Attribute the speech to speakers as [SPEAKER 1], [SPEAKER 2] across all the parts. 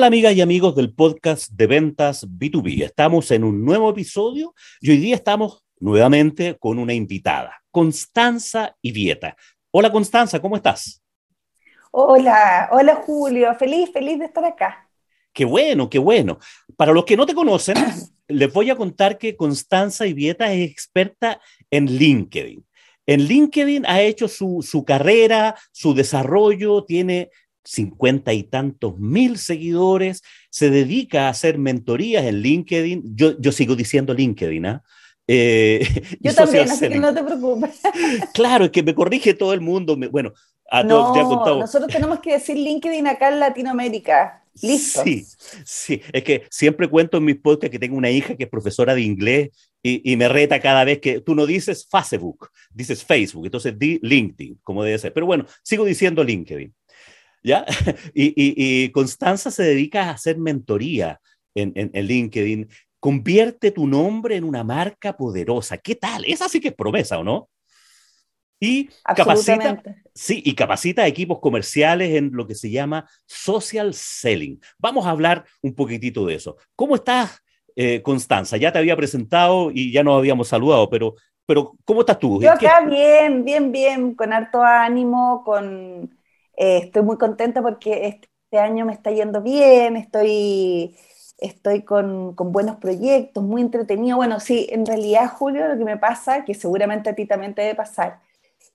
[SPEAKER 1] ¿Qué tal amigas y amigos del podcast de ventas B2B? Estamos en un nuevo episodio y hoy día estamos nuevamente con una invitada, Constanza Ivieta. Hola Constanza, ¿cómo estás?
[SPEAKER 2] Hola, hola Julio, feliz, feliz de estar acá.
[SPEAKER 1] Qué bueno, qué bueno. Para los que no te conocen, les voy a contar que Constanza Ivieta es experta en LinkedIn. En LinkedIn ha hecho su, su carrera, su desarrollo, tiene cincuenta y tantos mil seguidores, se dedica a hacer mentorías en LinkedIn. Yo, yo sigo diciendo LinkedIn, ¿ah?
[SPEAKER 2] Eh, yo también, así que no te preocupes.
[SPEAKER 1] Claro, es que me corrige todo el mundo. bueno,
[SPEAKER 2] a todos no, contado. Nosotros tenemos que decir LinkedIn acá en Latinoamérica. Listo.
[SPEAKER 1] Sí, sí. Es que siempre cuento en mis podcasts que tengo una hija que es profesora de inglés y, y, me reta cada vez que tú no dices Facebook, dices Facebook. Entonces di LinkedIn, como debe ser. Pero bueno, sigo diciendo LinkedIn. ¿Ya? Y, Constanza se dedica a hacer mentoría en, en, LinkedIn. Convierte tu nombre en una marca poderosa. ¿Qué tal? Esa sí que es promesa, ¿o no? Y capacita, sí, y capacita a equipos comerciales en lo que se llama social selling. Vamos a hablar un poquitito de eso. ¿Cómo estás, eh, Constanza? Ya te había presentado y ya nos habíamos saludado, pero, pero ¿cómo estás tú?
[SPEAKER 2] Yo acá bien, bien, bien, con harto ánimo, con eh, estoy muy contenta porque este año me está yendo bien, estoy, estoy con, con, buenos proyectos, muy entretenido. Bueno, sí, en realidad, Julio, lo que me pasa, que seguramente a ti también te debe pasar,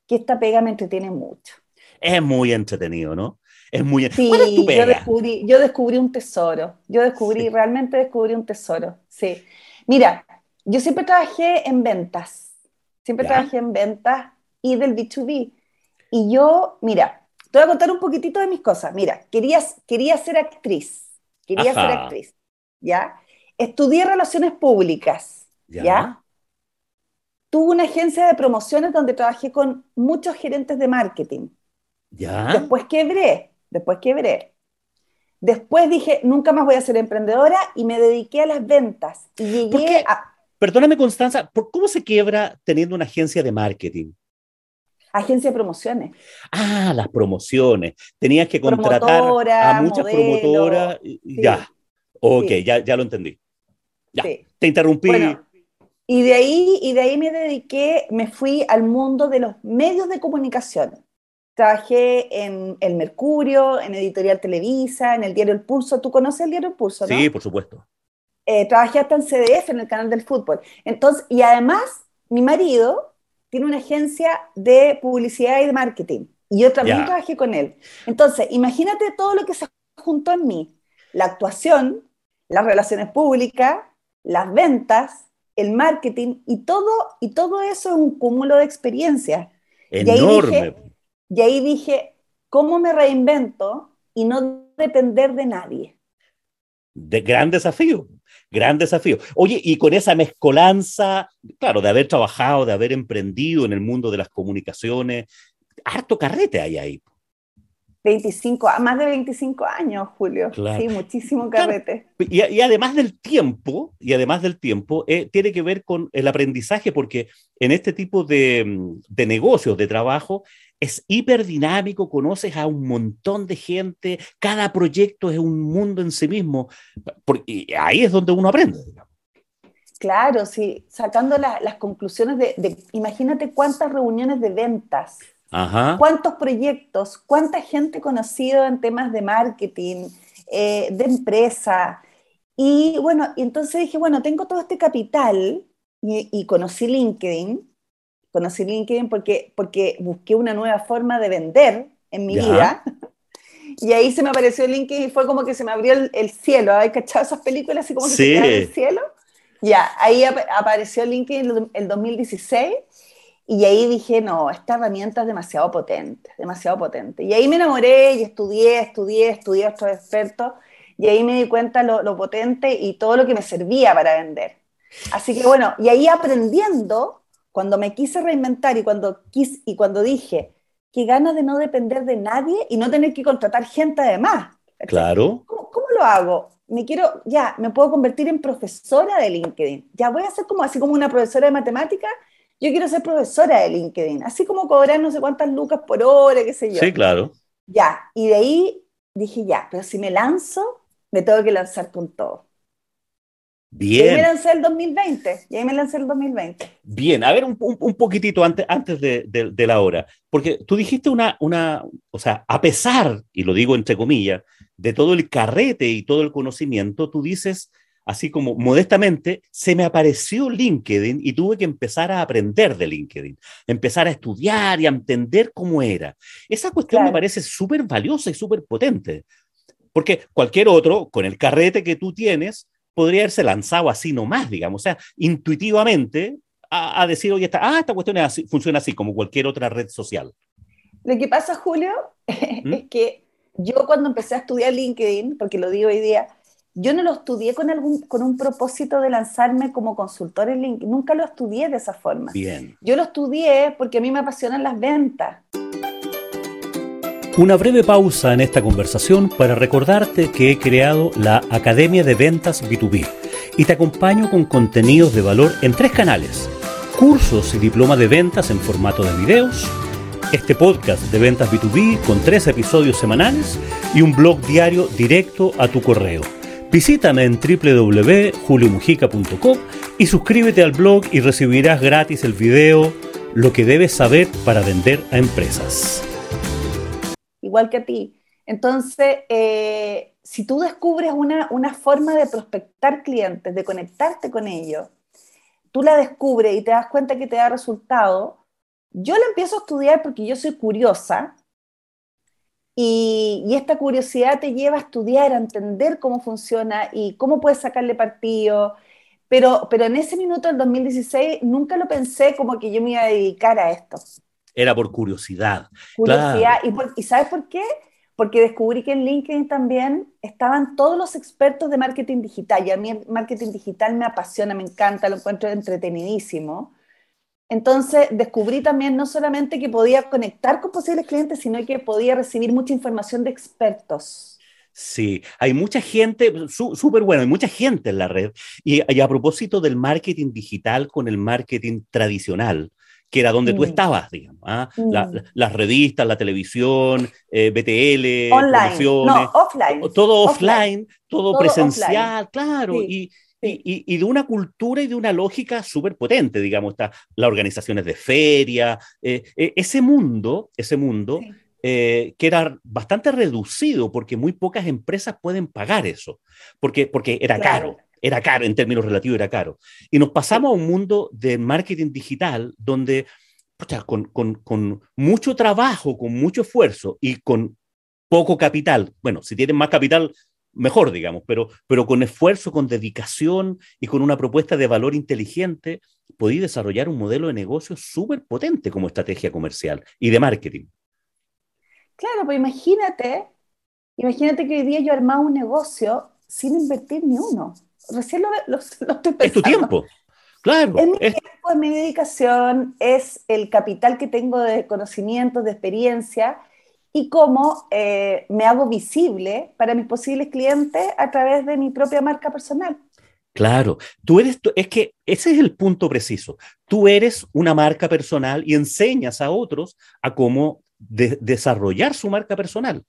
[SPEAKER 2] que esta pega me entretiene mucho.
[SPEAKER 1] Es muy entretenido, ¿no? Es muy
[SPEAKER 2] sí, Yo descubrí, yo descubrí un tesoro. Yo descubrí, realmente descubrí un tesoro. Sí. Mira, yo siempre trabajé en ventas. Siempre trabajé en ventas y del B2B. Y yo, mira, te voy a contar un poquitito de mis cosas. Mira, quería, quería ser actriz. Quería ser actriz. ¿Ya? Estudié relaciones públicas. ¿Ya? Tuve una agencia de promociones donde trabajé con muchos gerentes de marketing.
[SPEAKER 1] ¿Ya?
[SPEAKER 2] Después quebré. Después quebré. Después dije, nunca más voy a ser emprendedora y me dediqué a las ventas. Y llegué a...
[SPEAKER 1] Perdóname, Constanza, ¿cómo se quiebra teniendo una agencia de marketing?
[SPEAKER 2] Agencia de promociones.
[SPEAKER 1] Ah, las promociones. Tenías que contratar a muchas promotoras. Ya, ok, ya, ya lo entendí. Ya, te interrumpí.
[SPEAKER 2] y de, ahí, y de ahí me dediqué, me fui al mundo de los medios de comunicación. Trabajé en El Mercurio, en Editorial Televisa, en el diario El Pulso. ¿Tú conoces el diario El Pulso,
[SPEAKER 1] no? Sí, por supuesto.
[SPEAKER 2] Eh, trabajé hasta en CDF, en el canal del fútbol. Entonces, y además, mi marido tiene una agencia de publicidad y de marketing. Y yo también trabajé con él. Entonces, imagínate todo lo que se juntó en mí. La actuación, las relaciones públicas, las ventas, el marketing y todo, y todo eso es un cúmulo de experiencias.
[SPEAKER 1] Enorme.
[SPEAKER 2] Y ahí dije, ¿cómo me reinvento y no depender de nadie?
[SPEAKER 1] De gran desafío gran desafío. Oye, y con esa mezcolanza, claro, de haber trabajado, de haber emprendido en el mundo de las comunicaciones, harto carrete hay ahí.
[SPEAKER 2] 25, más de 25 años, Julio. Sí, muchísimo carrete.
[SPEAKER 1] Y, además del tiempo, y además del tiempo, eh, tiene que ver con el aprendizaje, porque en este tipo de, de negocios, de trabajo, es hiperdinámico, conoces a un montón de gente, cada proyecto es un mundo en sí mismo, y ahí es donde uno aprende.
[SPEAKER 2] Claro, sí, sacando las conclusiones de, imagínate cuántas reuniones de ventas, cuántos proyectos, cuánta gente conocido en temas de marketing, eh, de empresa. Y bueno, y entonces dije, bueno, tengo todo este capital y conocí LinkedIn conocí LinkedIn porque, porque busqué una nueva forma de vender en mi vida. Y ahí se me apareció LinkedIn y fue como que se me abrió el, cielo. ¿Hay cachado esas películas así como que se abre el cielo? Ya, ahí apareció LinkedIn el 2016 y ahí dije, no, esta herramienta es demasiado potente, demasiado potente. Y ahí me enamoré y estudié, estudié, estudié a estos expertos y ahí me di cuenta lo, lo potente y todo lo que me servía para vender. Así que bueno, y ahí aprendiendo cuando me quise reinventar y cuando, quis, y cuando dije, qué ganas de no depender de nadie y no tener que contratar gente además.
[SPEAKER 1] Claro.
[SPEAKER 2] ¿Cómo, lo hago? Me quiero, ya, me puedo convertir en profesora de LinkedIn. Ya voy a ser como así como una profesora de matemáticas. Yo quiero ser profesora de LinkedIn, así como cobrar no sé cuántas lucas por hora, qué sé yo.
[SPEAKER 1] Sí, claro.
[SPEAKER 2] Ya, y de ahí dije, ya, pero si me lanzo, me tengo que lanzar con todo.
[SPEAKER 1] Bien.
[SPEAKER 2] Y ahí me lancé el 2020. Y ahí me lancé el 2020.
[SPEAKER 1] Bien, a ver un, poquitito antes, antes de, de, la hora, porque tú dijiste una, una, o sea, a pesar, y lo digo entre comillas, de todo el carrete y todo el conocimiento, tú dices, así como modestamente, se me apareció LinkedIn y tuve que empezar a aprender de LinkedIn, empezar a estudiar y a entender cómo era. Esa cuestión me parece súper valiosa y súper potente, porque cualquier otro, con el carrete que tú tienes, podría haberse lanzado así nomás, digamos, o sea, intuitivamente a, decir, oye, esta, ah, esta cuestión funciona así como cualquier otra red social.
[SPEAKER 2] Lo que pasa, Julio, ¿Mm? es que yo cuando empecé a estudiar LinkedIn, porque lo digo hoy día, yo no lo estudié con, algún, con un propósito de lanzarme como consultor en LinkedIn, nunca lo estudié de esa forma.
[SPEAKER 1] Bien.
[SPEAKER 2] Yo lo estudié porque a mí me apasionan las ventas.
[SPEAKER 1] Una breve pausa en esta conversación para recordarte que he creado la Academia de Ventas B2B y te acompaño con contenidos de valor en tres canales. Cursos y diploma de ventas en formato de videos, este podcast de ventas B2B con tres episodios semanales y un blog diario directo a tu correo. Visítame en www.juliomujica.com y suscríbete al blog y recibirás gratis el video Lo que debes saber para vender a empresas
[SPEAKER 2] igual que a ti. Entonces, eh, si tú descubres una, una, forma de prospectar clientes, de conectarte con ellos, tú la descubres y te das cuenta que te da resultado, yo la empiezo a estudiar porque yo soy curiosa y, y, esta curiosidad te lleva a estudiar, a entender cómo funciona y cómo puedes sacarle partido. Pero, pero en ese minuto del 2016 nunca lo pensé como que yo me iba a dedicar a esto
[SPEAKER 1] era por curiosidad.
[SPEAKER 2] Curiosidad. ¿Y, sabes por qué? Porque descubrí que en LinkedIn también estaban todos los expertos de marketing digital. Y a mí el marketing digital me apasiona, me encanta, lo encuentro entretenidísimo. Entonces descubrí también no solamente que podía conectar con posibles clientes, sino que podía recibir mucha información de expertos.
[SPEAKER 1] Sí, hay mucha gente, súper bueno, hay mucha gente en la red. Y, y, a propósito del marketing digital con el marketing tradicional, que era donde tú mm. estabas, digamos. ¿ah? Mm. las revistas, la televisión, eh, BTL,
[SPEAKER 2] Online. No, offline.
[SPEAKER 1] Todo offline, todo, presencial, claro. Y, y, de una cultura y de una lógica súper potente, digamos, está las organizaciones de feria, eh, eh, ese mundo, ese mundo que era bastante reducido porque muy pocas empresas pueden pagar eso, porque, porque era caro era caro, en términos relativos era caro. Y nos pasamos a un mundo de marketing digital donde, con, con, con, mucho trabajo, con mucho esfuerzo y con poco capital, bueno, si tienen más capital, mejor, digamos, pero, pero con esfuerzo, con dedicación y con una propuesta de valor inteligente, podí desarrollar un modelo de negocio súper potente como estrategia comercial y de marketing.
[SPEAKER 2] Claro, pues imagínate, imagínate que hoy día yo armaba un negocio sin invertir ni uno recién lo, estoy pensando.
[SPEAKER 1] Es tu tiempo. Claro.
[SPEAKER 2] Es mi tiempo, es mi dedicación, es el capital que tengo de conocimiento, de experiencia y cómo eh, me hago visible para mis posibles clientes a través de mi propia marca personal.
[SPEAKER 1] Claro, tú eres, es que ese es el punto preciso. Tú eres una marca personal y enseñas a otros a cómo desarrollar su marca personal.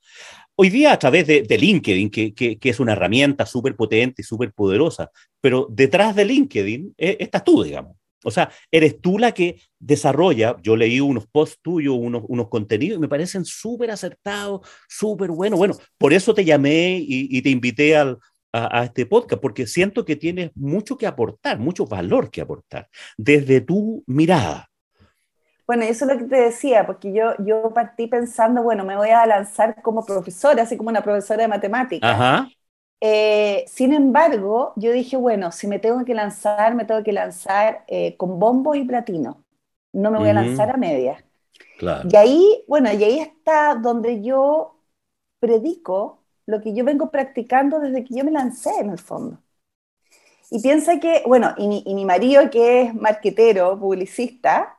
[SPEAKER 1] Hoy día a través de, LinkedIn, que, es una herramienta súper potente y súper poderosa, pero detrás de LinkedIn eh, estás tú, digamos. O sea, eres tú la que desarrolla, yo leí unos posts tuyos, unos, unos contenidos y me parecen súper acertados, súper buenos. Bueno, por eso te llamé y, te invité a, a, este podcast, porque siento que tienes mucho que aportar, mucho valor que aportar, desde tu mirada.
[SPEAKER 2] Bueno, eso es lo que te decía, porque yo, yo partí pensando, bueno, me voy a lanzar como profesora, así como una profesora de matemáticas. Eh, sin embargo, yo dije, bueno, si me tengo que lanzar, me tengo que lanzar eh, con bombo y platino. No me voy a lanzar a medias.
[SPEAKER 1] Claro.
[SPEAKER 2] Y ahí, bueno, y ahí está donde yo predico lo que yo vengo practicando desde que yo me lancé en el fondo. Y piensa que, bueno, y mi, y mi marido que es marquetero, publicista,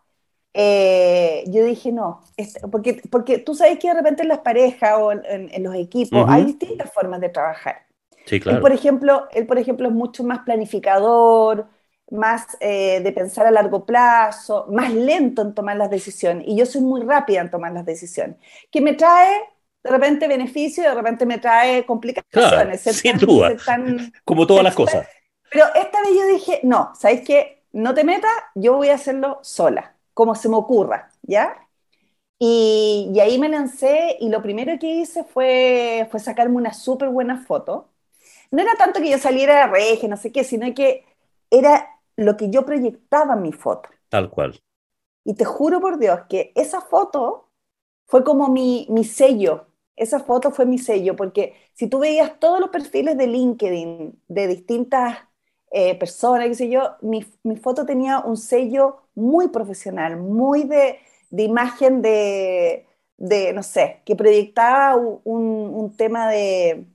[SPEAKER 2] eh, yo dije no, porque, porque tú sabes que de repente en las parejas o en, los equipos hay distintas formas de trabajar.
[SPEAKER 1] Sí, claro.
[SPEAKER 2] Él, por ejemplo, él, por ejemplo, es mucho más planificador, más eh, de pensar a largo plazo, más lento en tomar las decisiones, y yo soy muy rápida en tomar las decisiones, que me trae de repente beneficio y de repente me trae complicaciones.
[SPEAKER 1] sin duda, como todas las cosas.
[SPEAKER 2] Pero esta vez yo dije, no, ¿sabes qué? No te metas, yo voy a hacerlo sola, como se me ocurra, ¿ya? Y, y, ahí me lancé y lo primero que hice fue, fue sacarme una súper buena foto. No era tanto que yo saliera de reje, no sé qué, sino que era lo que yo proyectaba en mi foto.
[SPEAKER 1] Tal cual.
[SPEAKER 2] Y te juro por Dios que esa foto fue como mi, mi sello. Esa foto fue mi sello, porque si tú veías todos los perfiles de LinkedIn de distintas eh, personas, qué sé yo, mi, mi, foto tenía un sello muy profesional, muy de, de imagen de, de, no sé, que proyectaba un, un tema de,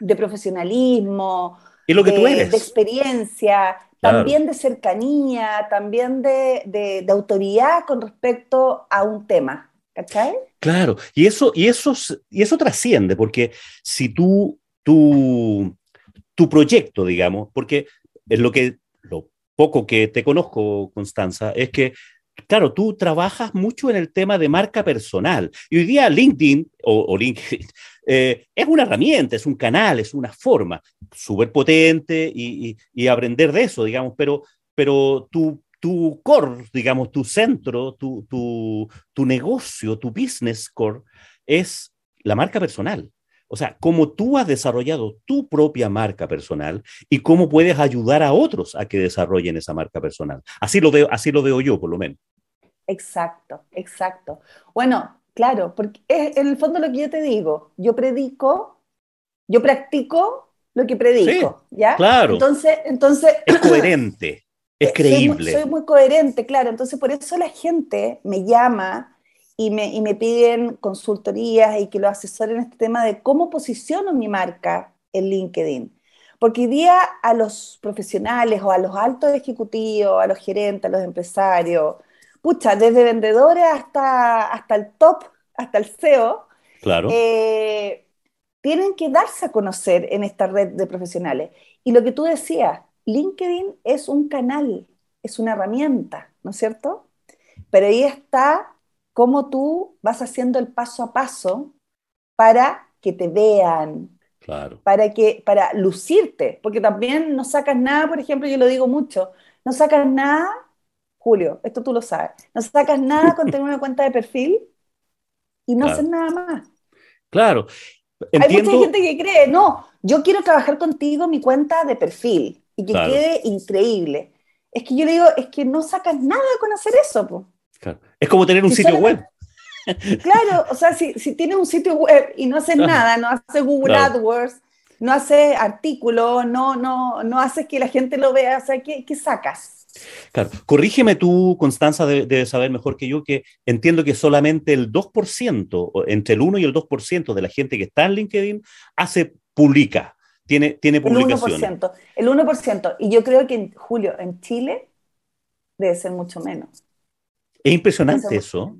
[SPEAKER 2] de, profesionalismo,
[SPEAKER 1] ¿Y lo que tú eres?
[SPEAKER 2] de experiencia, también de cercanía, también de, de, autoridad con respecto a un tema. ¿Cachai?
[SPEAKER 1] Claro, y eso, y eso, y eso trasciende, porque si tú, tú, tu proyecto, digamos, porque es lo que, lo poco que te conozco, Constanza, es que claro, tú trabajas mucho en el tema de marca personal. Y hoy día LinkedIn o, LinkedIn eh, es una herramienta, es un canal, es una forma súper potente y, aprender de eso, digamos, pero, pero tu, tu core, digamos, tu centro, tu, tu, tu negocio, tu business core es la marca personal. O sea, cómo tú has desarrollado tu propia marca personal y cómo puedes ayudar a otros a que desarrollen esa marca personal. Así lo veo, así lo veo yo, por lo menos.
[SPEAKER 2] Exacto, exacto. Bueno, claro, porque es en el fondo lo que yo te digo, yo predico, yo practico lo que predico, ¿ya?
[SPEAKER 1] Claro.
[SPEAKER 2] Entonces, entonces...
[SPEAKER 1] Es coherente, es creíble.
[SPEAKER 2] Soy muy, coherente, claro. Entonces, por eso la gente me llama y me, y me piden consultorías y que lo asesoren en este tema de cómo posiciono mi marca en LinkedIn. Porque hoy día a los profesionales o a los altos ejecutivos, a los gerentes, a los empresarios, pucha, desde vendedores hasta, hasta el top, hasta el CEO,
[SPEAKER 1] claro.
[SPEAKER 2] Eh, tienen que darse a conocer en esta red de profesionales. Y lo que tú decías, LinkedIn es un canal, es una herramienta, ¿no es cierto? Pero ahí está cómo tú vas haciendo el paso a paso para que te vean,
[SPEAKER 1] claro.
[SPEAKER 2] para, que, para lucirte, porque también no sacas nada, por ejemplo, yo lo digo mucho, no sacas nada Julio, esto tú lo sabes. No sacas nada con tener una cuenta de perfil y no haces nada más.
[SPEAKER 1] Claro.
[SPEAKER 2] Hay mucha gente que cree, no, yo quiero trabajar contigo mi cuenta de perfil y que quede increíble. Es que yo le digo, es que no sacas nada con hacer eso.
[SPEAKER 1] Claro. Es como tener un sitio web.
[SPEAKER 2] Claro, o sea, si, si, tienes un sitio web y no haces nada, no haces Google AdWords, no haces artículos, no, no, no haces que la gente lo vea, o sea, ¿qué, qué sacas?
[SPEAKER 1] Claro, corrígeme tú, Constanza, de, saber mejor que yo que entiendo que solamente el 2%, entre el 1 y el 2% de la gente que está en LinkedIn hace, publica, tiene, tiene publicaciones.
[SPEAKER 2] El 1%, el 1%. Y yo creo que en Julio, en Chile, debe ser mucho menos.
[SPEAKER 1] Es impresionante eso.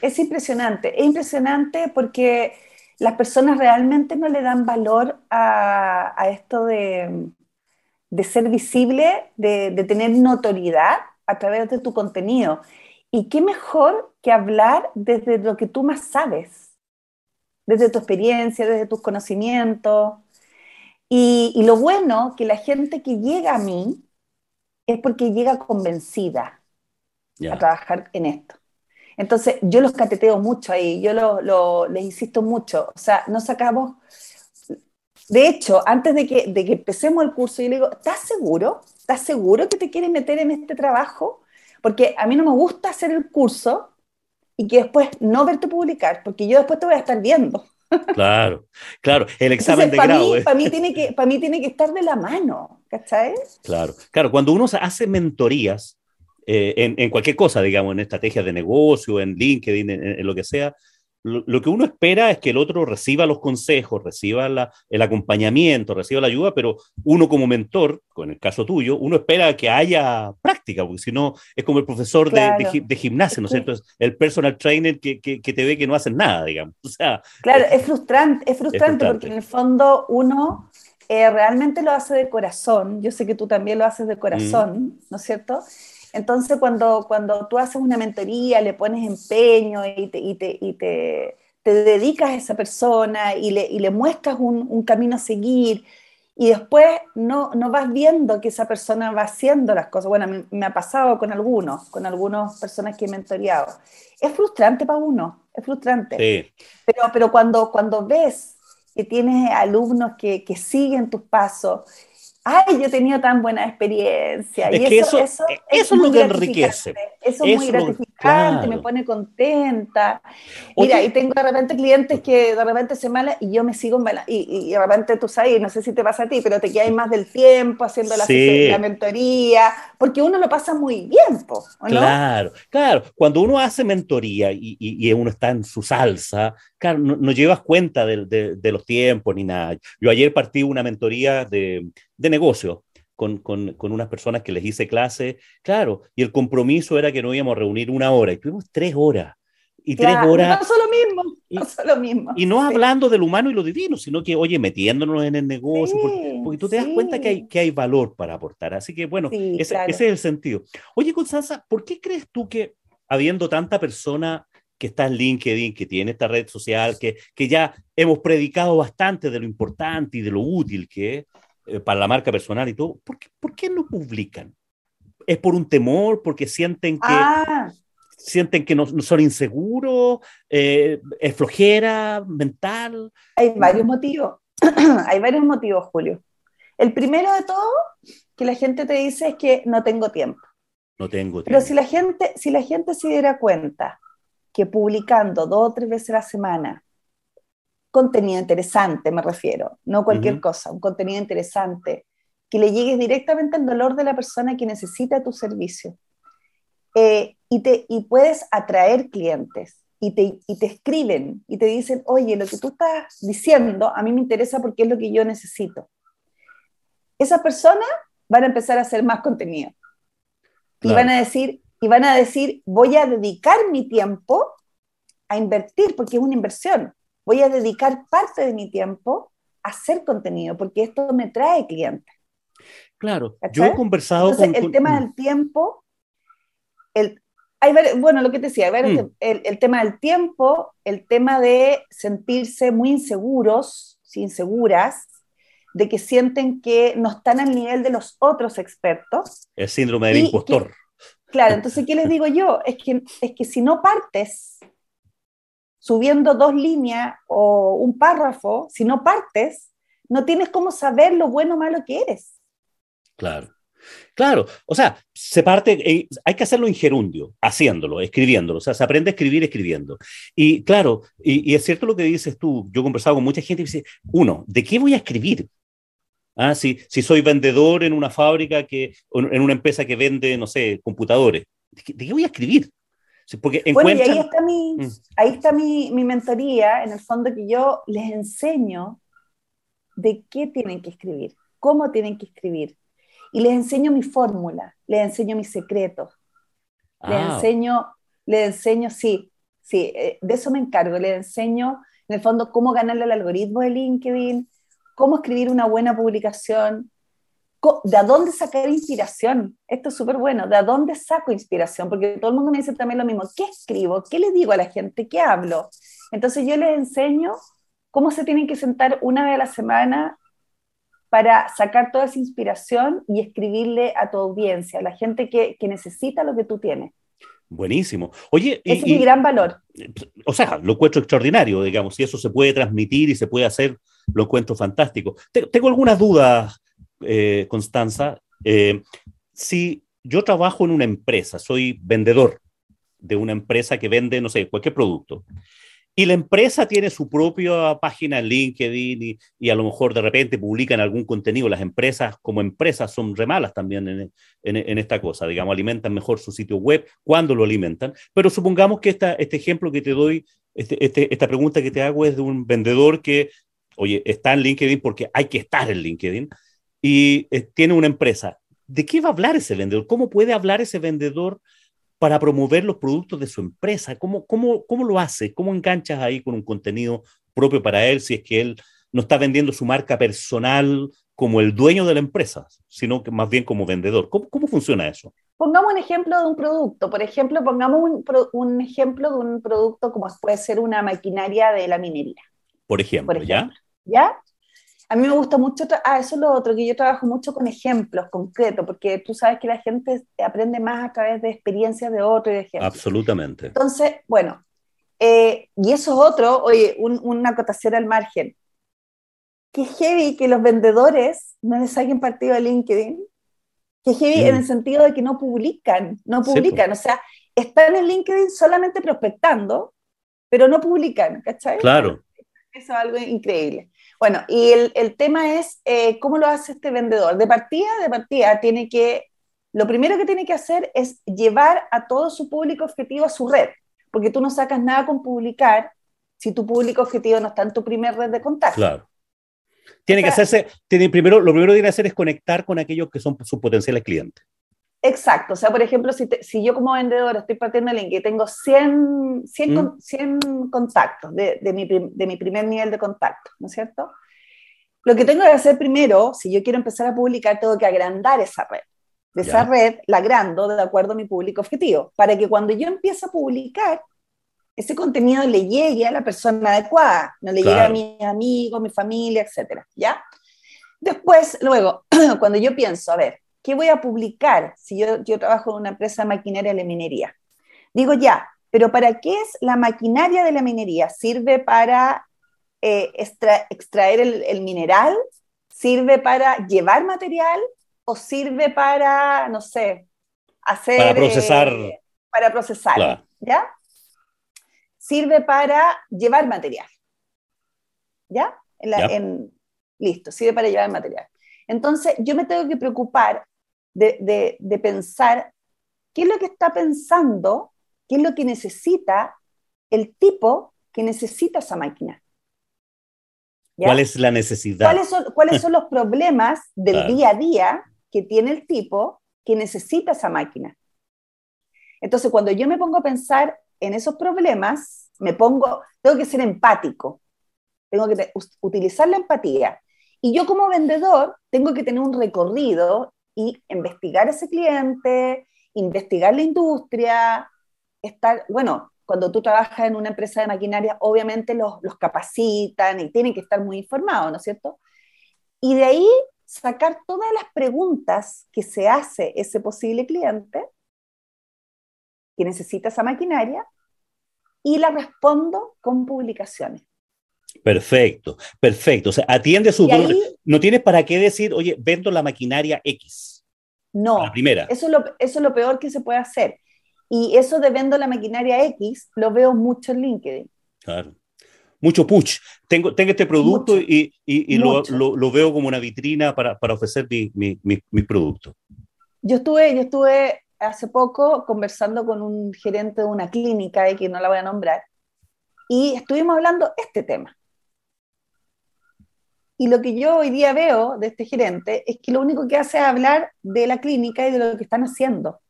[SPEAKER 2] Es impresionante, es impresionante porque las personas realmente no le dan valor a esto de de ser visible, de, tener notoriedad a través de tu contenido. Y qué mejor que hablar desde lo que tú más sabes, desde tu experiencia, desde tus conocimientos. Y, lo bueno que la gente que llega a mí es porque llega convencida a trabajar en esto. Entonces, yo los cateteo mucho ahí, yo lo, les insisto mucho. O sea, no sacamos de hecho, antes de que, de que empecemos el curso, yo le digo, ¿estás seguro? ¿Estás seguro que te quieres meter en este trabajo? Porque a mí no me gusta hacer el curso y que después no verte publicar, porque yo después te voy a estar viendo.
[SPEAKER 1] Claro, claro, el examen de grado.
[SPEAKER 2] Para mí, tiene que, para mí tiene que estar de la mano, ¿cachai?
[SPEAKER 1] Claro, claro, cuando uno hace mentorías eh, en, en, cualquier cosa, digamos, en estrategias de negocio, en LinkedIn, en lo que sea, lo, que uno espera es que el otro reciba los consejos, reciba el acompañamiento, reciba la ayuda, pero uno como mentor, con el caso tuyo, uno espera que haya práctica, porque si no es como el profesor de, de, gimnasia, ¿no es cierto? el personal trainer que, que, te ve que no haces nada, digamos. O sea,
[SPEAKER 2] claro, es, frustrante, es frustrante, porque en el fondo uno eh, realmente lo hace de corazón, yo sé que tú también lo haces de corazón, ¿no es cierto? Entonces, cuando, cuando tú haces una mentoría, le pones empeño y te, y te, te dedicas a esa persona y le, y le muestras un, un, camino a seguir y después no, no vas viendo que esa persona va haciendo las cosas. Bueno, me, me ha pasado con algunos, con algunas personas que he mentoreado. Es frustrante para uno, es frustrante. Sí. Pero, pero cuando, cuando ves que tienes alumnos que, que siguen tus pasos ay, yo he tenido tan buena experiencia.
[SPEAKER 1] Es y que eso, eso, es, lo que enriquece.
[SPEAKER 2] Eso es muy gratificante, me pone contenta. Mira, y tengo de repente clientes que de repente se mala y yo me sigo mala. Y, y, de repente tú sabes, no sé si te pasa a ti, pero te quedas más del tiempo haciendo la, la mentoría, porque uno lo pasa muy bien, ¿no?
[SPEAKER 1] Claro, claro. Cuando uno hace mentoría y, y, uno está en su salsa, claro, no, llevas cuenta de, de, de los tiempos ni nada. Yo ayer partí una mentoría de de negocio con, con, con, unas personas que les hice clase, claro, y el compromiso era que no íbamos a reunir una hora, y tuvimos tres horas. Y tres horas.
[SPEAKER 2] No lo mismo, no lo mismo.
[SPEAKER 1] Y no hablando del humano y lo divino, sino que, oye, metiéndonos en el negocio, porque, tú te das cuenta que hay, que hay valor para aportar. Así que, bueno, ese, ese, es el sentido. Oye, Constanza, ¿por qué crees tú que habiendo tanta persona que está en LinkedIn, que tiene esta red social, que, que ya hemos predicado bastante de lo importante y de lo útil que es, eh, para la marca personal y todo, ¿por qué, ¿por qué, no publican? ¿Es por un temor? ¿Porque sienten que, ah. sienten que no, son inseguros? Eh, ¿Es flojera mental?
[SPEAKER 2] Hay varios motivos. Hay varios motivos, Julio. El primero de todo, que la gente te dice es que no tengo tiempo.
[SPEAKER 1] No tengo tiempo.
[SPEAKER 2] Pero si la gente, si la gente se diera cuenta que publicando dos o tres veces a la semana contenido interesante, me refiero, no cualquier cosa, un contenido interesante, que le llegues directamente al dolor de la persona que necesita tu servicio. Eh, y, te, y puedes atraer clientes y te, y te escriben y te dicen, oye, lo que tú estás diciendo a mí me interesa porque es lo que yo necesito. Esas personas van a empezar a hacer más contenido. Y van a decir, y van a decir, voy a dedicar mi tiempo a invertir, porque es una inversión voy a dedicar parte de mi tiempo a hacer contenido, porque esto me trae clientes.
[SPEAKER 1] Claro, yo he conversado con...
[SPEAKER 2] El tema del tiempo, el, hay, bueno, lo que te decía, mm. el, tema del tiempo, el tema de sentirse muy inseguros, inseguras, de que sienten que no están al nivel de los otros expertos.
[SPEAKER 1] El síndrome del impostor.
[SPEAKER 2] claro, entonces, ¿qué les digo yo? Es que, es que si no partes subiendo dos líneas o un párrafo, si no partes, no tienes cómo saber lo bueno o malo que eres.
[SPEAKER 1] Claro. Claro, o sea, se parte, eh, hay que hacerlo en gerundio, haciéndolo, escribiéndolo, o sea, se aprende a escribir escribiendo. Y claro, y, es cierto lo que dices tú, yo he conversado con mucha gente y dice, uno, ¿de qué voy a escribir? Ah, si, si soy vendedor en una fábrica, que, en una empresa que vende, no sé, computadores, ¿de qué voy a escribir? Porque
[SPEAKER 2] Bueno, y ahí está, mi, mm. ahí está mi, mi mentoría, en el fondo que yo les enseño de qué tienen que escribir, cómo tienen que escribir. Y les enseño mi fórmula, les enseño mis secretos, les ah. enseño, les enseño, sí, sí, eh, de eso me encargo, les enseño en el fondo cómo ganarle al algoritmo de LinkedIn, cómo escribir una buena publicación, ¿De dónde sacar inspiración? Esto es súper bueno. ¿De dónde saco inspiración? Porque todo el mundo me dice también lo mismo. ¿Qué escribo? ¿Qué le digo a la gente? ¿Qué hablo? Entonces yo les enseño cómo se tienen que sentar una vez a la semana para sacar toda esa inspiración y escribirle a tu audiencia, a la gente que, que necesita lo que tú tienes.
[SPEAKER 1] Buenísimo. Oye,
[SPEAKER 2] ese es mi gran valor.
[SPEAKER 1] O sea, lo encuentro extraordinario, digamos, si eso se puede transmitir y se puede hacer, lo encuentro fantástico. Tengo algunas dudas, eh, Constanza, eh, si yo trabajo en una empresa, soy vendedor de una empresa que vende, no sé, cualquier producto, y la empresa tiene su propia página en LinkedIn y, a lo mejor de repente publican algún contenido. Las empresas como empresas son remalas también en, esta cosa, digamos, alimentan mejor su sitio web cuando lo alimentan. Pero supongamos que esta, este ejemplo que te doy, este, este, esta pregunta que te hago es de un vendedor que, oye, está en LinkedIn porque hay que estar en LinkedIn y eh, tiene una empresa. ¿De qué va a hablar ese vendedor? ¿Cómo puede hablar ese vendedor para promover los productos de su empresa? ¿Cómo, cómo, cómo lo hace? ¿Cómo enganchas ahí con un contenido propio para él si es que él no está vendiendo su marca personal como el dueño de la empresa, sino que más bien como vendedor. ¿Cómo, cómo funciona eso?
[SPEAKER 2] Pongamos un ejemplo de un producto. Por ejemplo, pongamos un, un, ejemplo de un producto como puede ser una maquinaria de la minería.
[SPEAKER 1] Por ejemplo, Por ejemplo
[SPEAKER 2] ¿ya? ¿Ya? A mí me gusta mucho, ah, eso es lo otro, que yo trabajo mucho con ejemplos concretos, porque tú sabes que la gente aprende más a través de experiencias de otros y de ejemplos.
[SPEAKER 1] Absolutamente.
[SPEAKER 2] Entonces, bueno, eh, y eso es otro, oye, una acotación al margen. Qué heavy que los vendedores no les saquen partido a LinkedIn. Qué heavy en el sentido de que no publican, no publican, o sea, están en LinkedIn solamente prospectando, pero no publican, ¿cachai?
[SPEAKER 1] Claro.
[SPEAKER 2] Eso es algo increíble. Bueno, y el, tema es eh, cómo lo hace este vendedor. De partida, de partida, tiene que, lo primero que tiene que hacer es llevar a todo su público objetivo a su red, porque tú no sacas nada con publicar si tu público objetivo no está en tu primer red de contacto.
[SPEAKER 1] Claro. Tiene que hacerse, tiene primero, lo primero que tiene que hacer es conectar con aquellos que son sus potenciales clientes.
[SPEAKER 2] Exacto, o sea, por ejemplo, si, si yo como vendedor estoy partiendo el link y tengo 100, 100, 100 contactos de, de, mi, de mi primer nivel de contacto, ¿no es cierto? Lo que tengo que hacer primero, si yo quiero empezar a publicar, tengo que agrandar esa red. De esa red la agrando de acuerdo a mi público objetivo, para que cuando yo empiece a publicar, ese contenido le llegue a la persona adecuada, no le llegue a mis amigos, mi familia, etcétera, ¿ya? Después, luego, cuando yo pienso, a ver, ¿qué voy a publicar si yo, yo trabajo en una empresa maquinaria de minería? Digo ya, pero ¿para qué es la maquinaria de la minería? ¿Sirve para eh, extraer el, mineral? ¿Sirve para llevar material? ¿O sirve para, no sé, hacer...
[SPEAKER 1] Para procesar.
[SPEAKER 2] Eh, para procesar, ¿ya? Sirve para llevar material. ¿Ya? En listo, sirve para llevar material. Entonces, yo me tengo que preocupar de, pensar qué es lo que está pensando, qué es lo que necesita el tipo que necesita esa máquina.
[SPEAKER 1] ¿Cuál es la necesidad?
[SPEAKER 2] ¿Cuáles son, los problemas del día a día que tiene el tipo que necesita esa máquina? Entonces, cuando yo me pongo a pensar en esos problemas, me pongo, tengo que ser empático, tengo que utilizar la empatía. Y yo como vendedor tengo que tener un recorrido y investigar ese cliente, investigar la industria, estar, bueno, cuando tú trabajas en una empresa de maquinaria, obviamente los, los capacitan y tienen que estar muy informados, ¿no es cierto? Y de ahí sacar todas las preguntas que se hace ese posible cliente que necesita esa maquinaria y la respondo con publicaciones.
[SPEAKER 1] Perfecto, perfecto. O sea, atiende su... no tienes para qué decir, oye, vendo la maquinaria X.
[SPEAKER 2] No,
[SPEAKER 1] la primera.
[SPEAKER 2] Eso es, lo, eso es lo peor que se puede hacer. Y eso de vendo la maquinaria X lo veo mucho en LinkedIn.
[SPEAKER 1] Claro. Mucho push. Tengo, tengo este producto y, y, lo, lo, veo como una vitrina para, para ofrecer mis mi, mi, productos.
[SPEAKER 2] Yo estuve, yo estuve hace poco conversando con un gerente de una clínica, y que no la voy a nombrar, y estuvimos hablando este tema. Y lo que yo hoy día veo de este gerente es que lo único que hace es hablar de la clínica y de lo que están haciendo.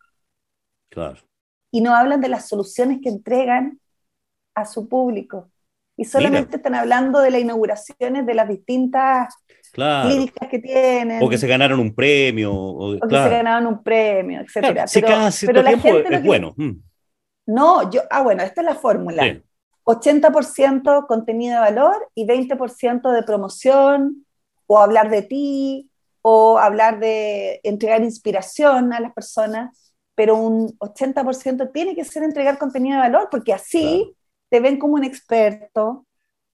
[SPEAKER 1] Claro.
[SPEAKER 2] Y no hablan de las soluciones que entregan a su público. Y solamente están hablando de las inauguraciones de las distintas clínicas que tienen.
[SPEAKER 1] O que se ganaron un premio.
[SPEAKER 2] O, que se ganaron un premio, etc.
[SPEAKER 1] pero, la gente es bueno. Mm.
[SPEAKER 2] No, yo, ah, bueno, esta es la fórmula. 80% contenido de valor y 20% de promoción o hablar de ti o hablar de entregar inspiración a las personas, pero un 80% tiene que ser entregar contenido de valor porque así te ven como un experto.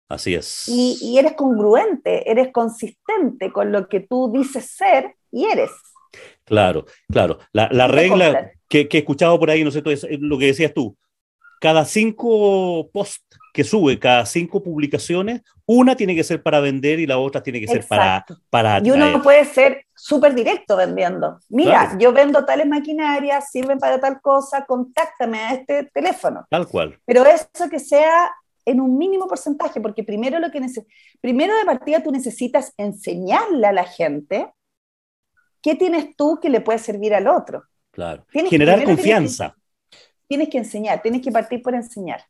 [SPEAKER 1] Así es.
[SPEAKER 2] Y, eres congruente, eres consistente con lo que tú dices ser y eres.
[SPEAKER 1] Claro, claro. La, regla que, que, he escuchado por ahí, no sé, lo que decías tú, cada cinco posts que sube, cada cinco publicaciones, una tiene que ser para vender y la otra tiene que ser para, para
[SPEAKER 2] Y uno puede ser súper directo vendiendo. Mira, yo vendo tales maquinarias, sirven para tal cosa, contáctame a este teléfono.
[SPEAKER 1] Tal cual.
[SPEAKER 2] Pero eso que sea en un mínimo porcentaje, porque primero lo que primero de partida tú necesitas enseñarle a la gente qué tienes tú que le puede servir al otro.
[SPEAKER 1] Claro. Generar confianza
[SPEAKER 2] tienes que enseñar, tienes que partir por enseñar.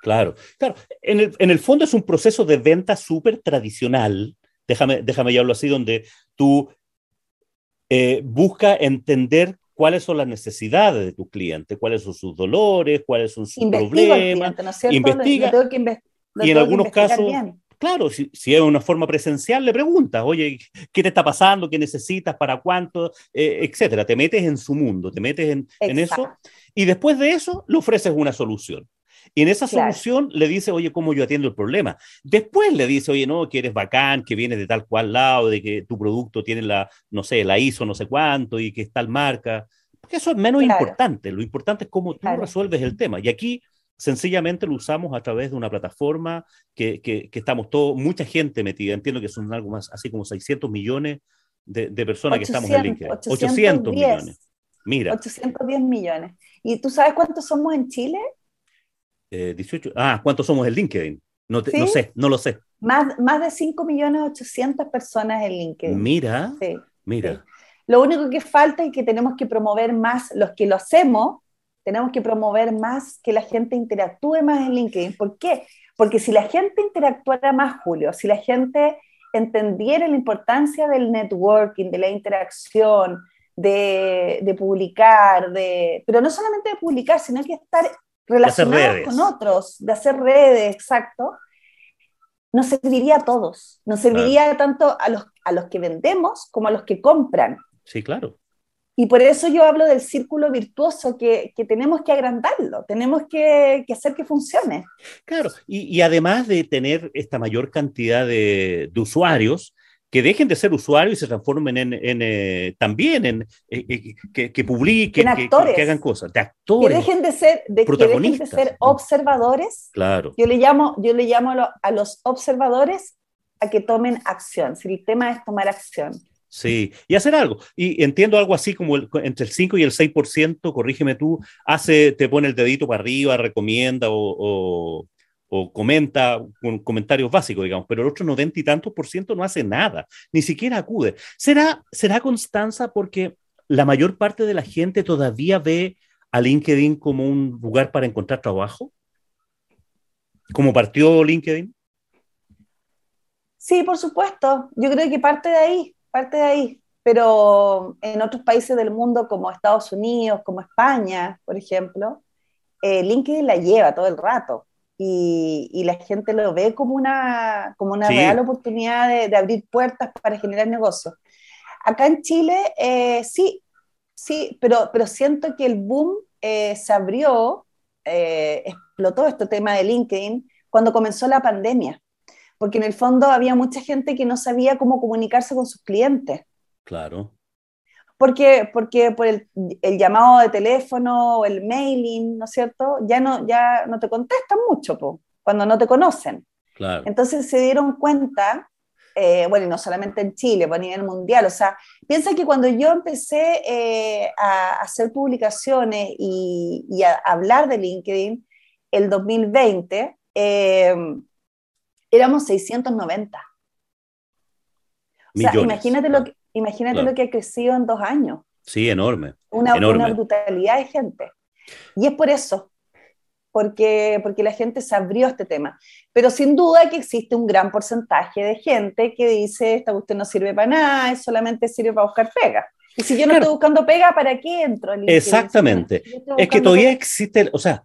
[SPEAKER 1] Claro, claro. En el, fondo es un proceso de venta súper tradicional, déjame, déjame llamarlo así, donde tú eh, busca entender cuáles son las necesidades de tu cliente, cuáles son sus dolores, cuáles son sus problemas. investiga. y en algunos casos, claro, si, es una forma presencial, le preguntas, oye, ¿qué te está pasando? ¿Qué necesitas? ¿Para cuánto? Eh, etcétera. Te metes en su mundo, te metes en, en, eso y después de eso le ofreces una solución. Y en esa solución le dice, oye, ¿cómo yo atiendo el problema? Después le dice, oye, no, que eres bacán, que vienes de tal cual lado, de que tu producto tiene la, no sé, la ISO no sé cuánto y que es tal marca. Porque eso es menos importante. Lo importante es cómo tú resuelves el tema. Y aquí sencillamente lo usamos a través de una plataforma que, que, estamos todos, mucha gente metida. Entiendo que son algo más, así como 600 millones de, de personas que estamos en LinkedIn. 800 millones.
[SPEAKER 2] Mira. 810 millones. ¿Y tú sabes cuántos somos en Chile?
[SPEAKER 1] 18. Eh, ah, ¿cuántos somos en LinkedIn? No, no sé, no lo sé.
[SPEAKER 2] Más, más de 5 millones 800 personas en LinkedIn.
[SPEAKER 1] Mira, mira.
[SPEAKER 2] Lo único que falta y que tenemos que promover más, los que lo hacemos, tenemos que promover más que la gente interactúe más en LinkedIn. ¿Por qué? Porque si la gente interactuara más, Julio, si la gente entendiera la importancia del networking, de la interacción, de, de publicar, de, pero no solamente de publicar, sino que estar relacionados con otros, de hacer redes, exacto, nos serviría a todos. Nos serviría tanto a los, a los que vendemos como a los que compran.
[SPEAKER 1] Sí, claro.
[SPEAKER 2] Y por eso yo hablo del círculo virtuoso que, que tenemos que agrandarlo, tenemos que, que, hacer que funcione.
[SPEAKER 1] Claro, y, y, además de tener esta mayor cantidad de, de usuarios, que dejen de ser usuarios y se transformen en, en eh, también en eh, eh, que, que, publiquen, que, que, hagan cosas, de actores.
[SPEAKER 2] Que dejen de ser, de, protagonistas. ser observadores.
[SPEAKER 1] Claro.
[SPEAKER 2] Yo le llamo, yo le llamo a los observadores a que tomen acción. Si el tema es tomar acción.
[SPEAKER 1] Sí, y hacer algo. Y entiendo algo así como entre el 5 y el 6%, corrígeme tú, hace, te pone el dedito para arriba, recomienda o o comenta con comentarios básicos, digamos, pero el otro 90 y tantos por ciento no hace nada, ni siquiera acude. ¿Será, será Constanza porque la mayor parte de la gente todavía ve a LinkedIn como un lugar para encontrar trabajo? ¿Como partió LinkedIn?
[SPEAKER 2] Sí, por supuesto. Yo creo que parte de ahí, parte de ahí. Pero en otros países del mundo, como Estados Unidos, como España, por ejemplo, eh, LinkedIn la lleva todo el rato y, la gente lo ve como una, como una real oportunidad de, abrir puertas para generar negocios. Acá en Chile, eh, sí, sí, pero, pero siento que el boom eh, se abrió, explotó este tema de LinkedIn cuando comenzó la pandemia, porque en el fondo había mucha gente que no sabía cómo comunicarse con sus clientes.
[SPEAKER 1] Claro.
[SPEAKER 2] Porque, porque por el, el, llamado de teléfono o el mailing, ¿no es cierto? Ya no, ya no te contestan mucho po, cuando no te conocen.
[SPEAKER 1] Claro.
[SPEAKER 2] Entonces se dieron cuenta, eh, bueno, y no solamente en Chile, pues a nivel mundial, o sea, piensa que cuando yo empecé eh, a hacer publicaciones y, y, a hablar de LinkedIn, el 2020, eh, éramos 690. O sea, imagínate lo que, Imagínate lo que ha crecido en dos años.
[SPEAKER 1] Sí, enorme.
[SPEAKER 2] Una, brutalidad de gente. Y es por eso, porque, porque la gente se abrió a este tema. Pero sin duda que existe un gran porcentaje de gente que dice, esta usted no sirve para nada, solamente sirve para buscar pega. Y si yo no estoy buscando pega, ¿para qué entro?
[SPEAKER 1] Exactamente. es que todavía existe, o sea,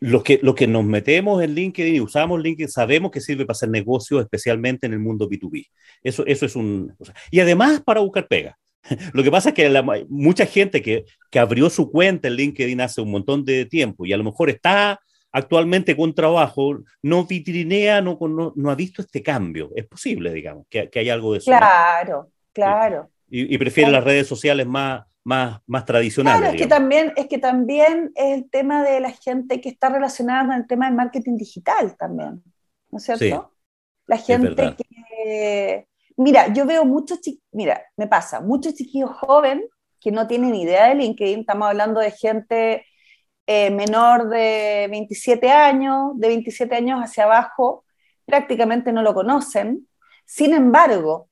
[SPEAKER 1] lo que, lo que nos metemos en LinkedIn y usamos LinkedIn sabemos que sirve para hacer negocios, especialmente en el mundo B2B. Eso, eso es un... y además para buscar pega. Lo que pasa es que la, mucha gente que, que abrió su cuenta en LinkedIn hace un montón de tiempo y a lo mejor está actualmente con trabajo, no vitrinea, no, no, no ha visto este cambio. Es posible, digamos, que, que hay algo de eso.
[SPEAKER 2] Claro, claro.
[SPEAKER 1] Y, y prefiere las redes sociales más, más, más tradicionales.
[SPEAKER 2] Claro, es que, también, es que también es el tema de la gente que está relacionada con el tema del marketing digital también, ¿no es cierto? la gente que... Mira, yo veo muchos chiquillos, mira, me pasa, muchos chiquillos jóvenes que no tienen idea de LinkedIn, estamos hablando de gente eh, menor de 27 años, de 27 años hacia abajo, prácticamente no lo conocen. Sin embargo,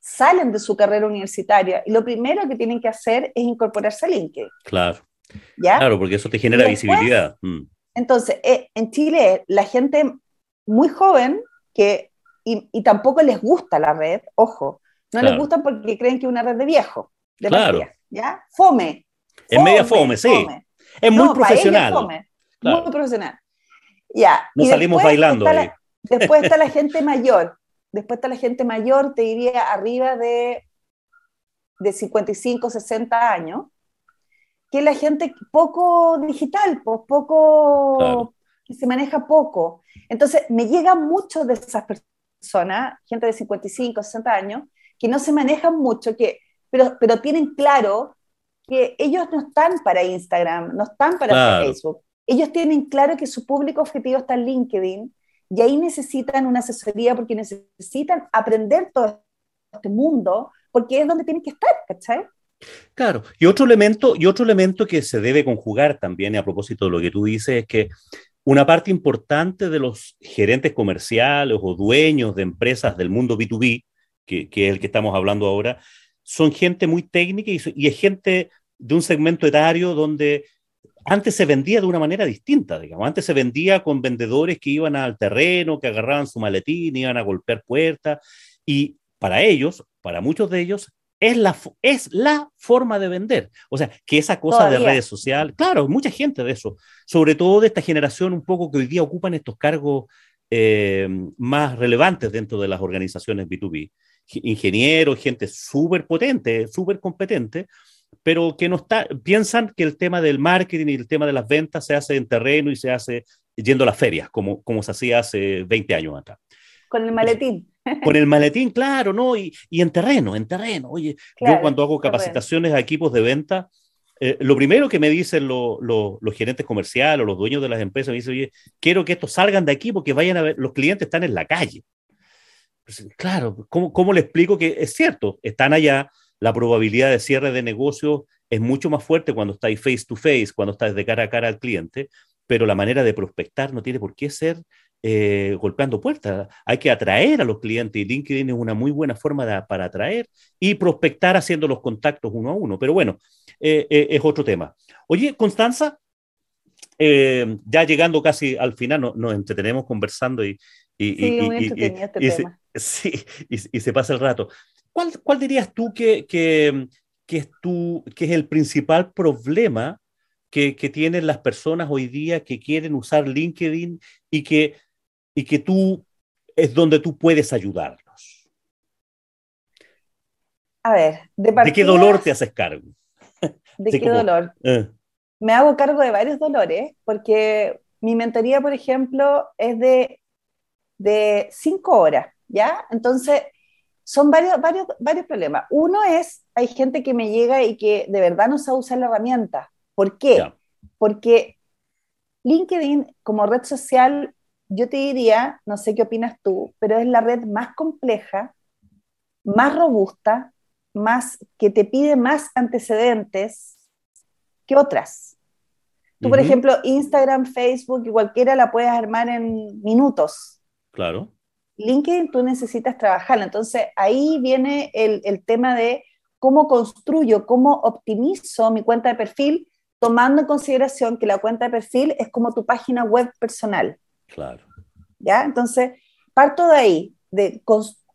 [SPEAKER 2] salen de su carrera universitaria y lo primero que tienen que hacer es incorporarse a LinkedIn.
[SPEAKER 1] Claro. ¿Ya? Claro, porque eso te genera visibilidad. Mm.
[SPEAKER 2] Entonces, eh, en Chile, la gente muy joven que, y, tampoco les gusta la red, ojo, No les gustan porque creen que es una red de viejo, de claro. ¿ya? Fome.
[SPEAKER 1] Es media fome, sí. Es muy profesional.
[SPEAKER 2] Muy profesional. Ya.
[SPEAKER 1] No salimos bailando ahí.
[SPEAKER 2] después está la gente mayor. Después está la gente mayor, te diría arriba de, de 55, 60 años, que es la gente poco digital, pues poco, que se maneja poco. Entonces, me llega mucho de esas personas, gente de 55, 60 años, que no se manejan mucho, que, pero, pero tienen claro que ellos no están para Instagram, no están para Facebook. Ellos tienen claro que su público objetivo está en LinkedIn y ahí necesitan una asesoría porque necesitan aprender todo este mundo porque es donde tienen que estar, ¿cachai?
[SPEAKER 1] Claro, y otro elemento, y otro elemento que se debe conjugar también, a propósito de lo que tú dices, es que una parte importante de los gerentes comerciales o dueños de empresas del mundo B2B, que, es el que estamos hablando ahora, son gente muy técnica y, es gente de un segmento etario donde antes se vendía de una manera distinta, digamos. Antes se vendía con vendedores que iban al terreno, que agarraban su maletín, iban a golpear puertas. Y para ellos, para muchos de ellos, es la, es la forma de vender. O sea, que esa cosa de redes sociales, claro, mucha gente de eso, sobre todo de esta generación un poco que hoy día ocupan estos cargos eh, más relevantes dentro de las organizaciones B2B. Ingenieros, gente súper potente, súper competente, pero que no está, piensan que el tema del marketing y el tema de las ventas se hace en terreno y se hace yendo a las ferias, como, como se hacía hace 20 años atrás.
[SPEAKER 2] Con el maletín.
[SPEAKER 1] Con el maletín, claro, ¿no? Y, y en terreno, en terreno. Oye, yo cuando hago capacitaciones a equipos de venta, eh, lo primero que me dicen los gerentes comerciales o los dueños de las empresas, me dicen, oye, quiero que estos salgan de aquí porque vayan a ver, los clientes están en la calle. Pues, claro, ¿cómo, ¿cómo le explico que es cierto? Están allá, la probabilidad de cierre de negocio es mucho más fuerte cuando estáis face to face, cuando estás de cara a cara al cliente, pero la manera de prospectar no tiene por qué ser eh, golpeando puertas. Hay que atraer a los clientes y LinkedIn es una muy buena forma para atraer y prospectar haciendo los contactos uno a uno. Pero bueno, eh, eh, es otro tema. Oye, Constanza, ya llegando casi al final, nos entretenemos conversando y, se, pasa el rato. ¿Cuál, cuál dirías tú que, que, que, es tu, que es el principal problema que, que, tienen las personas hoy día que quieren usar LinkedIn y que y que tú es donde tú puedes ayudarlos.
[SPEAKER 2] A ver,
[SPEAKER 1] de, ¿De qué dolor te haces cargo?
[SPEAKER 2] ¿De, qué dolor? Eh. Me hago cargo de varios dolores, porque mi mentoría, por ejemplo, es de, de cinco horas, ¿ya? Entonces, son varios, varios, varios problemas. Uno es, hay gente que me llega y que de verdad no sabe usar la herramienta. ¿Por qué? Porque LinkedIn como red social yo te diría, no sé qué opinas tú, pero es la red más compleja, más robusta, más que te pide más antecedentes que otras. Tú, por ejemplo, Instagram, Facebook y cualquiera la puedes armar en minutos.
[SPEAKER 1] Claro.
[SPEAKER 2] LinkedIn tú necesitas trabajarla. Entonces ahí viene el, el tema de cómo construyo, cómo optimizo mi cuenta de perfil, tomando en consideración que la cuenta de perfil es como tu página web personal.
[SPEAKER 1] Claro.
[SPEAKER 2] ¿Ya? Entonces, parto de ahí, de,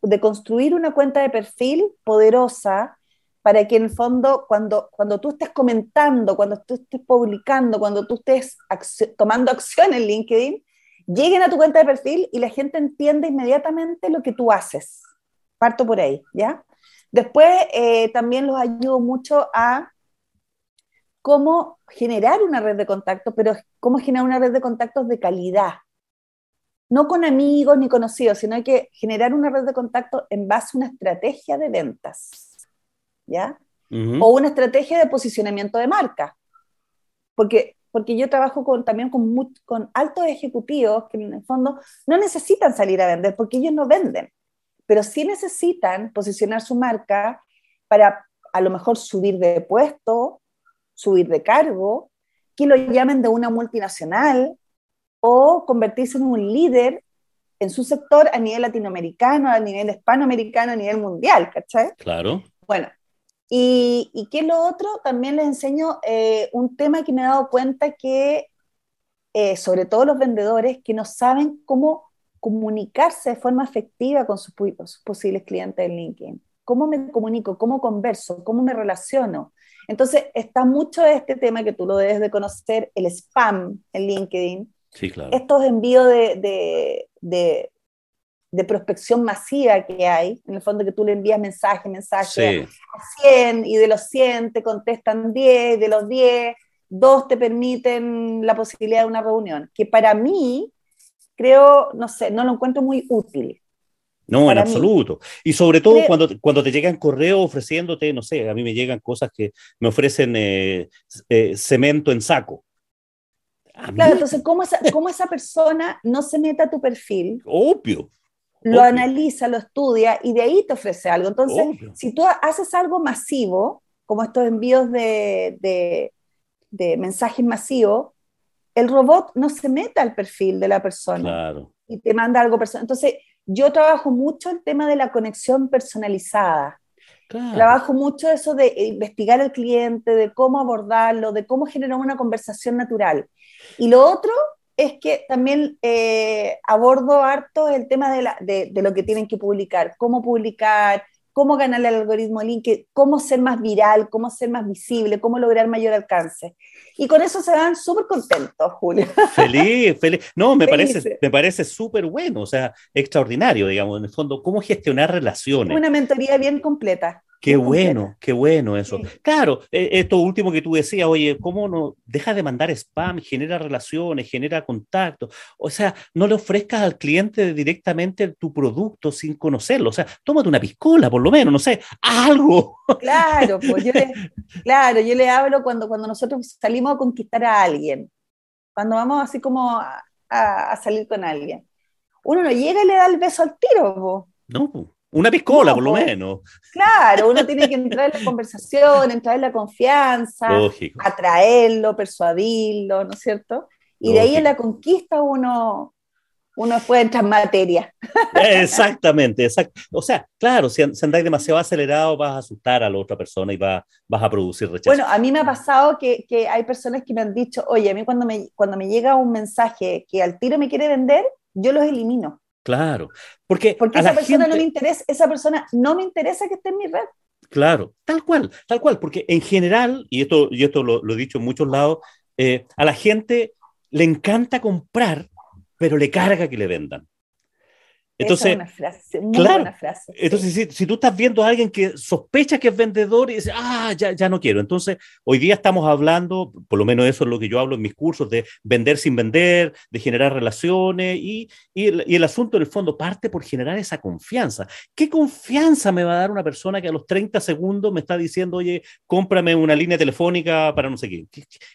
[SPEAKER 2] de construir una cuenta de perfil poderosa para que en el fondo, cuando, cuando tú estés comentando, cuando tú estés publicando, cuando tú estés tomando acción en LinkedIn, lleguen a tu cuenta de perfil y la gente entienda inmediatamente lo que tú haces. Parto por ahí, ¿ya? Después eh, también los ayudo mucho a cómo generar una red de contactos, pero cómo generar una red de contactos de calidad no con amigos ni conocidos, sino hay que generar una red de contacto en base a una estrategia de ventas, ¿ya? O una estrategia de posicionamiento de marca. Porque, porque yo trabajo con, también con, con altos ejecutivos que en el fondo no necesitan salir a vender porque ellos no venden, pero sí necesitan posicionar su marca para a lo mejor subir de puesto, subir de cargo, que lo llamen de una multinacional, o convertirse en un líder en su sector a nivel latinoamericano, a nivel hispanoamericano, a nivel mundial, ¿cachai?
[SPEAKER 1] Claro.
[SPEAKER 2] Bueno, y, y que lo otro, también les enseño eh, un tema que me he dado cuenta que, eh, sobre todo los vendedores, que no saben cómo comunicarse de forma efectiva con sus, posibles clientes en LinkedIn. cómo me comunico, cómo converso, cómo me relaciono. Entonces, está mucho este tema que tú lo debes de conocer, el spam en LinkedIn.
[SPEAKER 1] Sí, claro.
[SPEAKER 2] Estos envíos de, de, prospección masiva que hay, en el fondo que tú le envías mensaje, mensaje a 100 y de los 100 te contestan 10, de los 10, dos te permiten la posibilidad de una reunión, que para mí creo, no sé, no lo encuentro muy útil.
[SPEAKER 1] No, en absoluto. Y sobre todo cuando, cuando te llegan correos ofreciéndote, no sé, a mí me llegan cosas que me ofrecen eh, eh, cemento en saco.
[SPEAKER 2] Claro, entonces, ¿cómo esa, ¿cómo esa persona no se meta a tu perfil?
[SPEAKER 1] Obvio.
[SPEAKER 2] Lo analiza, lo estudia y de ahí te ofrece algo. Entonces, si tú haces algo masivo, como estos envíos de, de, de mensajes masivos, el robot no se meta al perfil de la persona
[SPEAKER 1] claro.
[SPEAKER 2] y te manda algo personal. Entonces, yo trabajo mucho el tema de la conexión personalizada. Trabajo mucho eso de investigar al cliente, de cómo abordarlo, de cómo generar una conversación natural. Y lo otro es que también eh, abordo harto el tema de, la, de, de, lo que tienen que publicar, cómo publicar, cómo ganar el algoritmo LinkedIn, cómo ser más viral, cómo ser más visible, cómo lograr mayor alcance. Y con eso se van súper contentos, Julio.
[SPEAKER 1] Feliz, feliz. No, me parece, me parece súper bueno, o sea, extraordinario, digamos, en el fondo, cómo gestionar relaciones.
[SPEAKER 2] Una mentoría bien completa.
[SPEAKER 1] Qué bueno, qué bueno eso. Claro, e, esto último que tú decías, oye, ¿cómo no deja de mandar spam, genera relaciones, genera contactos? O sea, no le ofrezcas al cliente directamente tu producto sin conocerlo. O sea, tómate una piscola, por lo menos, no sé, algo.
[SPEAKER 2] Claro, pues yo le, claro, yo le hablo cuando, cuando nosotros salimos a conquistar a alguien, cuando vamos así como a, a salir con alguien. Uno no llega y le da el beso al tiro,
[SPEAKER 1] No, una piscola, por lo menos.
[SPEAKER 2] Claro, uno tiene que entrar en la conversación, entrar en la confianza, atraerlo, persuadirlo, ¿no es cierto? Y de ahí en la conquista uno, uno puede entrar en materia.
[SPEAKER 1] Exactamente, o sea, claro, si, andáis demasiado acelerado vas a asustar a la otra persona y vas, vas a producir rechazo.
[SPEAKER 2] Bueno, a mí me ha pasado que, que, hay personas que me han dicho, oye, a mí cuando me, cuando me llega un mensaje que al tiro me quiere vender, yo los elimino.
[SPEAKER 1] Claro, porque,
[SPEAKER 2] porque esa persona no me interesa, esa persona no me interesa que esté en mi red.
[SPEAKER 1] Claro, tal cual, tal cual, porque en general, y esto, y esto lo, he dicho en muchos lados, eh, a la gente le encanta comprar, pero le carga que le vendan. Entonces,
[SPEAKER 2] es una frase, muy buena frase.
[SPEAKER 1] Entonces, si, tú estás viendo a alguien que sospecha que es vendedor y dice, ah, ya, ya no quiero. Entonces, hoy día estamos hablando, por lo menos eso es lo que yo hablo en mis cursos, de vender sin vender, de generar relaciones y, y, el, y el, asunto en el fondo parte por generar esa confianza. ¿Qué confianza me va a dar una persona que a los 30 segundos me está diciendo, oye, cómprame una línea telefónica para no sé qué?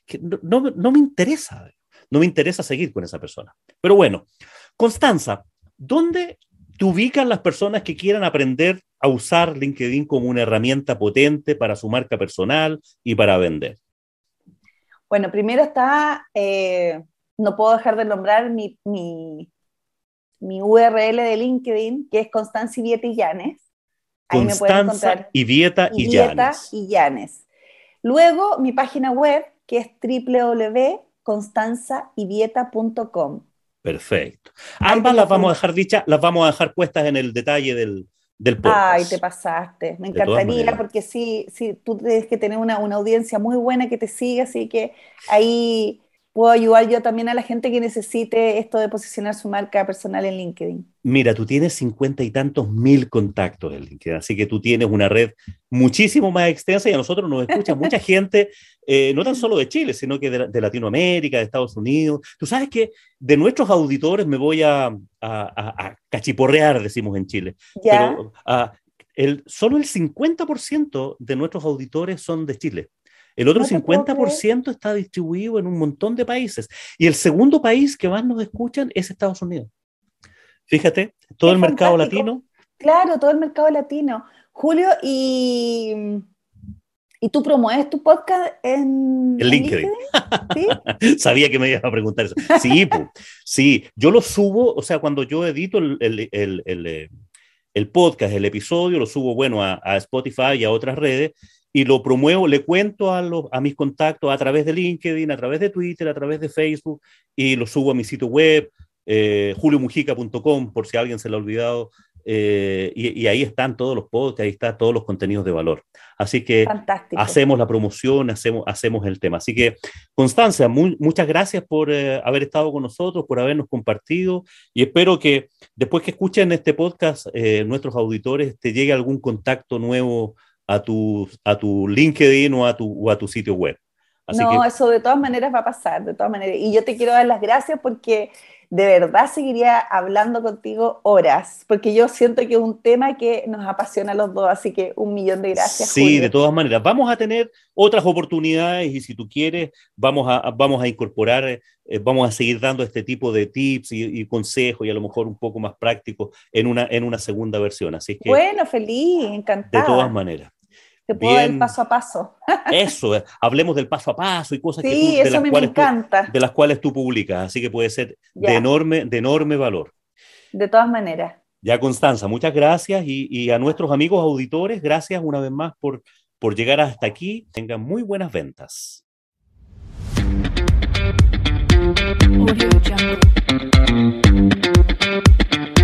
[SPEAKER 1] Que, no, no me interesa, no me interesa seguir con esa persona. Pero bueno, Constanza, ¿Dónde te ubican las personas que quieran aprender a usar LinkedIn como una herramienta potente para su marca personal y para vender?
[SPEAKER 2] Bueno, primero está, eh, no puedo dejar de nombrar mi, mi, URL de LinkedIn, que es Constanza Ivieta y Llanes.
[SPEAKER 1] Ahí me pueden encontrar. Ivieta y,
[SPEAKER 2] y Llanes. Luego, mi página web, que es www.constanzaivieta.com.
[SPEAKER 1] Perfecto. Ambas las vamos a dejar dichas, las vamos a dejar puestas en el detalle del, del podcast.
[SPEAKER 2] Ay, te pasaste. Me encantaría porque sí, sí, tú tienes que tener una, una audiencia muy buena que te siga, así que ahí puedo ayudar yo también a la gente que necesite esto de posicionar su marca personal en LinkedIn.
[SPEAKER 1] Mira, tú tienes cincuenta y tantos mil contactos en LinkedIn, así que tú tienes una red muchísimo más extensa y a nosotros nos escucha mucha gente, eh, no tan solo de Chile, sino que de, Latinoamérica, de Estados Unidos. Tú sabes que de nuestros auditores me voy a, a, cachiporrear, decimos en Chile. Pero ah, el, solo el 50% de nuestros auditores son de Chile. El otro 50% está distribuido en un montón de países. Y el segundo país que más nos escuchan es Estados Unidos. Fíjate, todo el mercado latino.
[SPEAKER 2] Claro, todo el mercado latino. Julio, y, ¿y tú promueves tu podcast en,
[SPEAKER 1] LinkedIn? ¿Sí? Sabía que me ibas a preguntar eso. Sí, sí, yo lo subo, o sea, cuando yo edito el, el, el, podcast, el episodio, lo subo, bueno, a, a Spotify y a otras redes, y lo promuevo, le cuento a, los, a mis contactos a través de LinkedIn, a través de Twitter, a través de Facebook y lo subo a mi sitio web, eh, juliomujica.com, por si alguien se lo ha olvidado eh, y, ahí están todos los podcasts, ahí están todos los contenidos de valor. Así que hacemos la promoción, hacemos, hacemos el tema. Así que, Constancia, muchas gracias por eh, haber estado con nosotros, por habernos compartido y espero que después que escuchen este podcast, eh, nuestros auditores, te llegue algún contacto nuevo a tu, a tu LinkedIn o a tu, a tu sitio web.
[SPEAKER 2] no, eso de todas maneras va a pasar, de todas maneras. Y yo te quiero dar las gracias porque de verdad seguiría hablando contigo horas, porque yo siento que es un tema que nos apasiona a los dos, así que un millón de gracias.
[SPEAKER 1] Sí, de todas maneras. Vamos a tener otras oportunidades y si tú quieres, vamos a, vamos a incorporar, eh, vamos a seguir dando este tipo de tips y, consejos y a lo mejor un poco más prácticos en una, en una segunda versión. Así que,
[SPEAKER 2] bueno, feliz, encantada.
[SPEAKER 1] De todas maneras.
[SPEAKER 2] Te puedo dar el paso a paso.
[SPEAKER 1] Eso, eh, hablemos del paso a paso y cosas
[SPEAKER 2] que tú, de, las cuales encanta.
[SPEAKER 1] de las cuales tú publicas, así que puede ser de enorme, de enorme valor.
[SPEAKER 2] De todas maneras.
[SPEAKER 1] Ya, Constanza, muchas gracias y, a nuestros amigos auditores, gracias una vez más por, por llegar hasta aquí. Tengan muy buenas ventas. Thank you.